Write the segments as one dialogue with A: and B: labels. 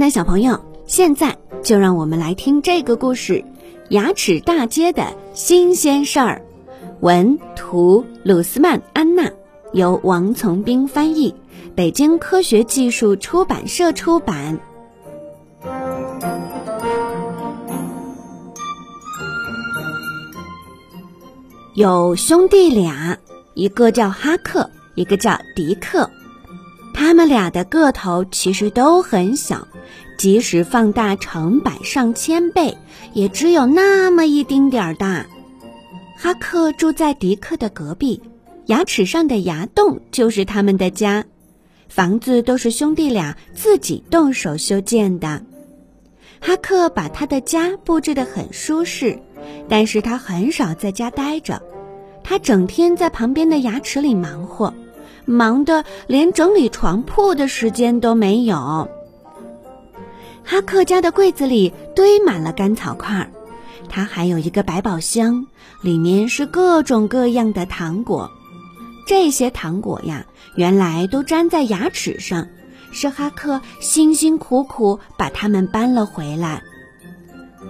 A: 的小朋友，现在就让我们来听这个故事《牙齿大街的新鲜事儿》。文图鲁斯曼安娜，由王从兵翻译，北京科学技术出版社出版。有兄弟俩，一个叫哈克，一个叫迪克。他们俩的个头其实都很小，即使放大成百上千倍，也只有那么一丁点儿大。哈克住在迪克的隔壁，牙齿上的牙洞就是他们的家。房子都是兄弟俩自己动手修建的。哈克把他的家布置得很舒适，但是他很少在家待着，他整天在旁边的牙齿里忙活。忙得连整理床铺的时间都没有。哈克家的柜子里堆满了干草块，他还有一个百宝箱，里面是各种各样的糖果。这些糖果呀，原来都粘在牙齿上，是哈克辛辛苦苦把它们搬了回来。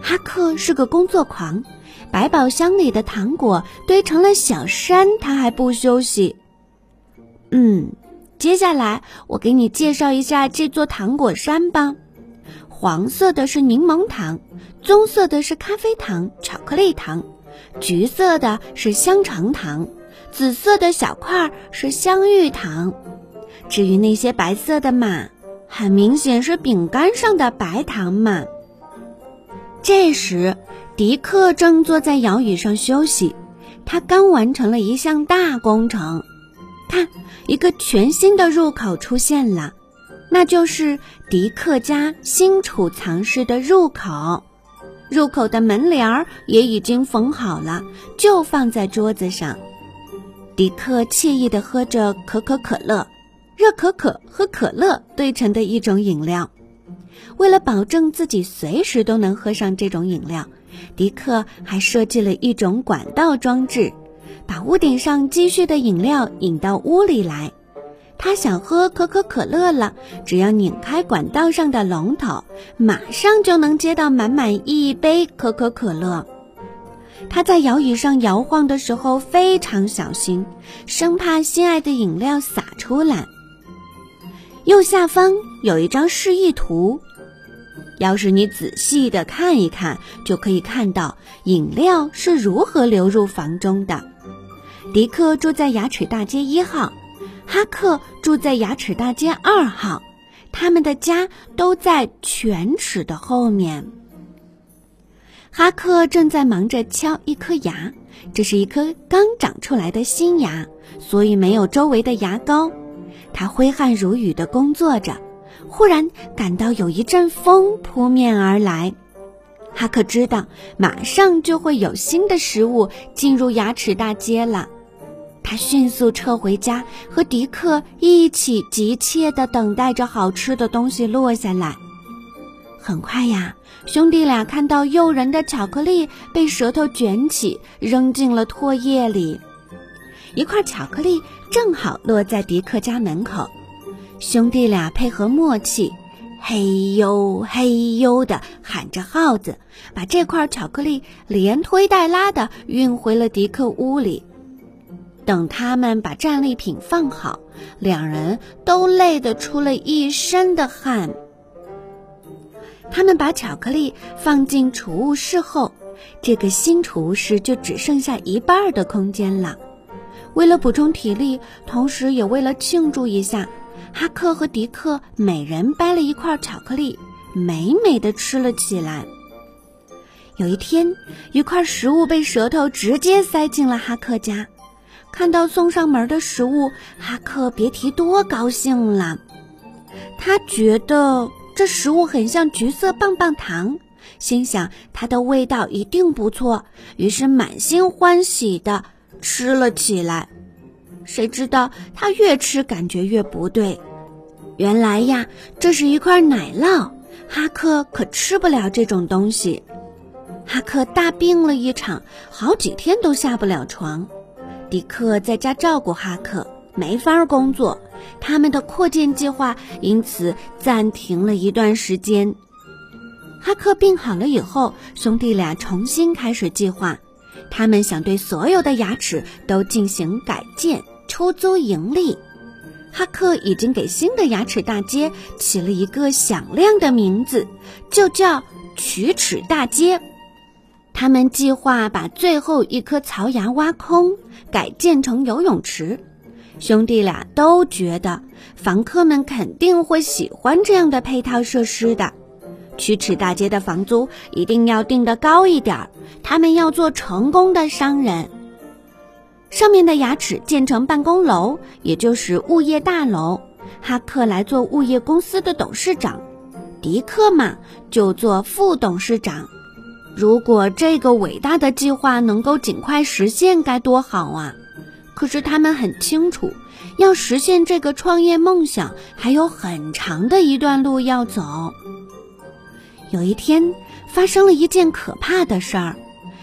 A: 哈克是个工作狂，百宝箱里的糖果堆成了小山，他还不休息。嗯，接下来我给你介绍一下这座糖果山吧。黄色的是柠檬糖，棕色的是咖啡糖、巧克力糖，橘色的是香肠糖，紫色的小块是香芋糖。至于那些白色的嘛，很明显是饼干上的白糖嘛。这时，迪克正坐在摇椅上休息，他刚完成了一项大工程。看，一个全新的入口出现了，那就是迪克家新储藏室的入口。入口的门帘儿也已经缝好了，就放在桌子上。迪克惬意地喝着可口可乐，热可可和可乐兑成的一种饮料。为了保证自己随时都能喝上这种饮料，迪克还设计了一种管道装置。把屋顶上积蓄的饮料引到屋里来。他想喝可口可乐了，只要拧开管道上的龙头，马上就能接到满满一杯可口可乐。他在摇椅上摇晃的时候非常小心，生怕心爱的饮料洒出来。右下方有一张示意图，要是你仔细的看一看，就可以看到饮料是如何流入房中的。迪克住在牙齿大街一号，哈克住在牙齿大街二号，他们的家都在犬齿的后面。哈克正在忙着敲一颗牙，这是一颗刚长出来的新牙，所以没有周围的牙膏。他挥汗如雨地工作着，忽然感到有一阵风扑面而来。哈克知道，马上就会有新的食物进入牙齿大街了。他迅速撤回家，和迪克一起急切地等待着好吃的东西落下来。很快呀，兄弟俩看到诱人的巧克力被舌头卷起，扔进了唾液里。一块巧克力正好落在迪克家门口，兄弟俩配合默契，嘿呦嘿呦地喊着号子，把这块巧克力连推带拉地运回了迪克屋里。等他们把战利品放好，两人都累得出了一身的汗。他们把巧克力放进储物室后，这个新储物室就只剩下一半的空间了。为了补充体力，同时也为了庆祝一下，哈克和迪克每人掰了一块巧克力，美美的吃了起来。有一天，一块食物被舌头直接塞进了哈克家。看到送上门的食物，哈克别提多高兴了。他觉得这食物很像橘色棒棒糖，心想它的味道一定不错，于是满心欢喜地吃了起来。谁知道他越吃感觉越不对，原来呀，这是一块奶酪。哈克可吃不了这种东西。哈克大病了一场，好几天都下不了床。迪克在家照顾哈克，没法工作，他们的扩建计划因此暂停了一段时间。哈克病好了以后，兄弟俩重新开始计划。他们想对所有的牙齿都进行改建，出租盈利。哈克已经给新的牙齿大街起了一个响亮的名字，就叫龋齿大街。他们计划把最后一颗槽牙挖空，改建成游泳池。兄弟俩都觉得房客们肯定会喜欢这样的配套设施的。龋齿大街的房租一定要定得高一点儿，他们要做成功的商人。上面的牙齿建成办公楼，也就是物业大楼。哈克来做物业公司的董事长，迪克嘛就做副董事长。如果这个伟大的计划能够尽快实现，该多好啊！可是他们很清楚，要实现这个创业梦想，还有很长的一段路要走。有一天，发生了一件可怕的事儿。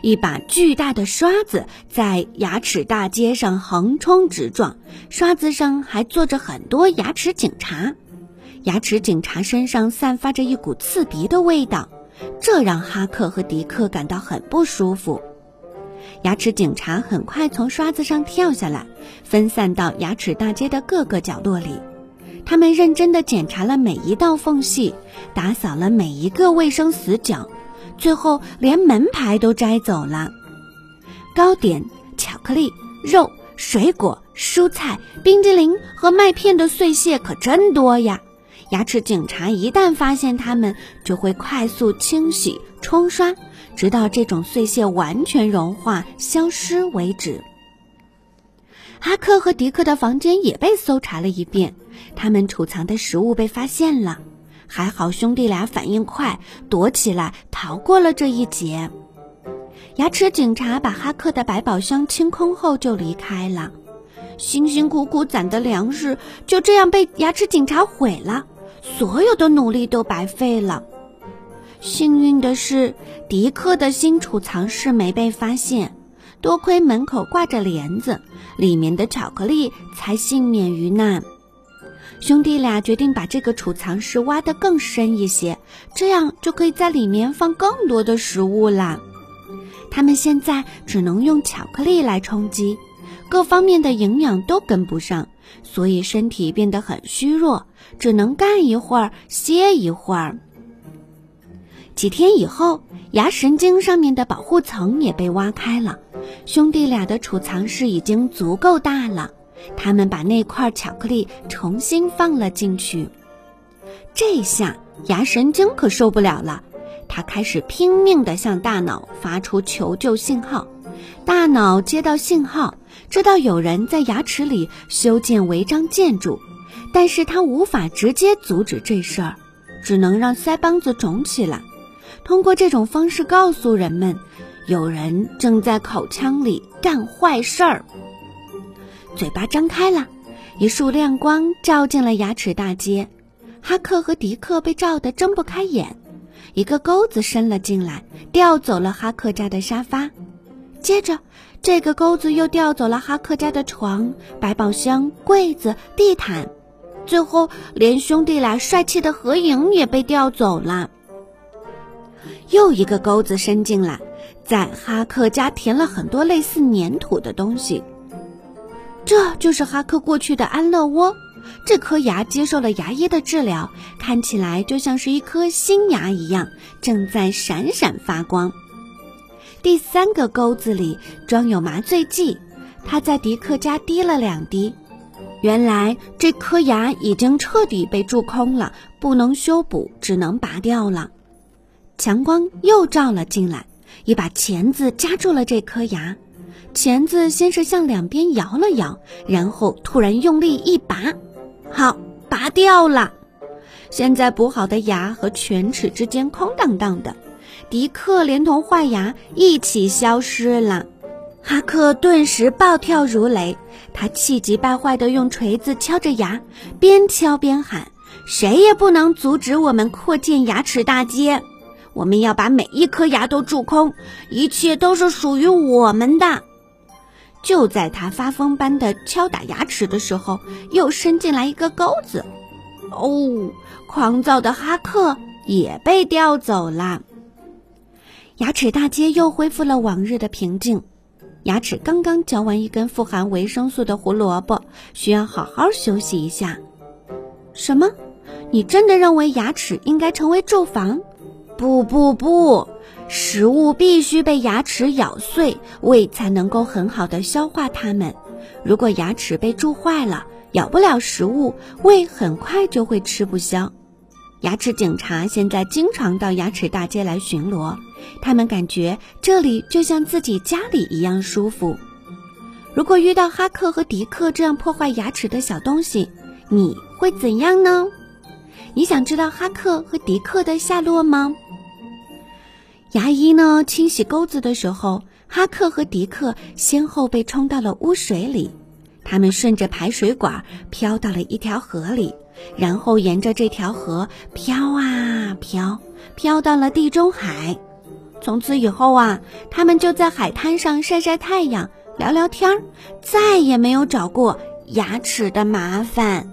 A: 一把巨大的刷子在牙齿大街上横冲直撞，刷子上还坐着很多牙齿警察。牙齿警察身上散发着一股刺鼻的味道，这让哈克和迪克感到很不舒服。牙齿警察很快从刷子上跳下来，分散到牙齿大街的各个角落里。他们认真地检查了每一道缝隙，打扫了每一个卫生死角。最后连门牌都摘走了，糕点、巧克力、肉、水果、蔬菜、冰激凌和麦片的碎屑可真多呀！牙齿警察一旦发现它们，就会快速清洗、冲刷，直到这种碎屑完全融化消失为止。哈克和迪克的房间也被搜查了一遍，他们储藏的食物被发现了。还好兄弟俩反应快，躲起来逃过了这一劫。牙齿警察把哈克的百宝箱清空后就离开了，辛辛苦苦攒的粮食就这样被牙齿警察毁了，所有的努力都白费了。幸运的是，迪克的新储藏室没被发现，多亏门口挂着帘子，里面的巧克力才幸免于难。兄弟俩决定把这个储藏室挖得更深一些，这样就可以在里面放更多的食物啦。他们现在只能用巧克力来充饥，各方面的营养都跟不上，所以身体变得很虚弱，只能干一会儿歇一会儿。几天以后，牙神经上面的保护层也被挖开了，兄弟俩的储藏室已经足够大了。他们把那块巧克力重新放了进去，这下牙神经可受不了了，他开始拼命地向大脑发出求救信号。大脑接到信号，知道有人在牙齿里修建违章建筑，但是他无法直接阻止这事儿，只能让腮帮子肿起来，通过这种方式告诉人们，有人正在口腔里干坏事儿。嘴巴张开了，一束亮光照进了牙齿大街。哈克和迪克被照得睁不开眼。一个钩子伸了进来，调走了哈克家的沙发。接着，这个钩子又调走了哈克家的床、百宝箱、柜子、地毯，最后连兄弟俩帅气的合影也被调走了。又一个钩子伸进来，在哈克家填了很多类似粘土的东西。这就是哈克过去的安乐窝。这颗牙接受了牙医的治疗，看起来就像是一颗新牙一样，正在闪闪发光。第三个钩子里装有麻醉剂，他在迪克家滴了两滴。原来这颗牙已经彻底被蛀空了，不能修补，只能拔掉了。强光又照了进来，一把钳子夹住了这颗牙。钳子先是向两边摇了摇，然后突然用力一拔，好，拔掉了。现在补好的牙和犬齿之间空荡荡的，迪克连同坏牙一起消失了。哈克顿时暴跳如雷，他气急败坏地用锤子敲着牙，边敲边喊：“谁也不能阻止我们扩建牙齿大街！我们要把每一颗牙都蛀空，一切都是属于我们的。”就在他发疯般的敲打牙齿的时候，又伸进来一个钩子。哦，狂躁的哈克也被调走了。牙齿大街又恢复了往日的平静。牙齿刚刚嚼完一根富含维生素的胡萝卜，需要好好休息一下。什么？你真的认为牙齿应该成为住房？不不不，食物必须被牙齿咬碎，胃才能够很好的消化它们。如果牙齿被蛀坏了，咬不了食物，胃很快就会吃不消。牙齿警察现在经常到牙齿大街来巡逻，他们感觉这里就像自己家里一样舒服。如果遇到哈克和迪克这样破坏牙齿的小东西，你会怎样呢？你想知道哈克和迪克的下落吗？牙医呢？清洗钩子的时候，哈克和迪克先后被冲到了污水里。他们顺着排水管飘到了一条河里，然后沿着这条河飘啊飘，飘到了地中海。从此以后啊，他们就在海滩上晒晒太阳、聊聊天儿，再也没有找过牙齿的麻烦。